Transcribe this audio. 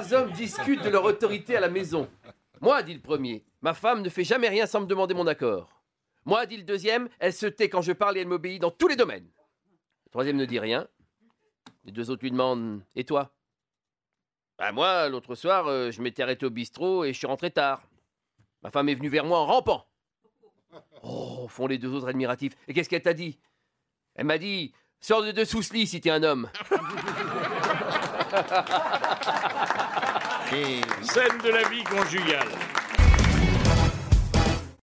deux hommes discutent de leur autorité à la maison. Moi, dit le premier, ma femme ne fait jamais rien sans me demander mon accord. Moi, dit le deuxième, elle se tait quand je parle et elle m'obéit dans tous les domaines. Le troisième ne dit rien. Les deux autres lui demandent Et toi? Bah, moi, l'autre soir, euh, je m'étais arrêté au bistrot et je suis rentré tard. Ma femme est venue vers moi en rampant. Oh, font les deux autres admiratifs. Et qu'est-ce qu'elle t'a dit? Elle m'a dit Sors de dessous ce lit si t'es un homme. Scène de la vie conjugale.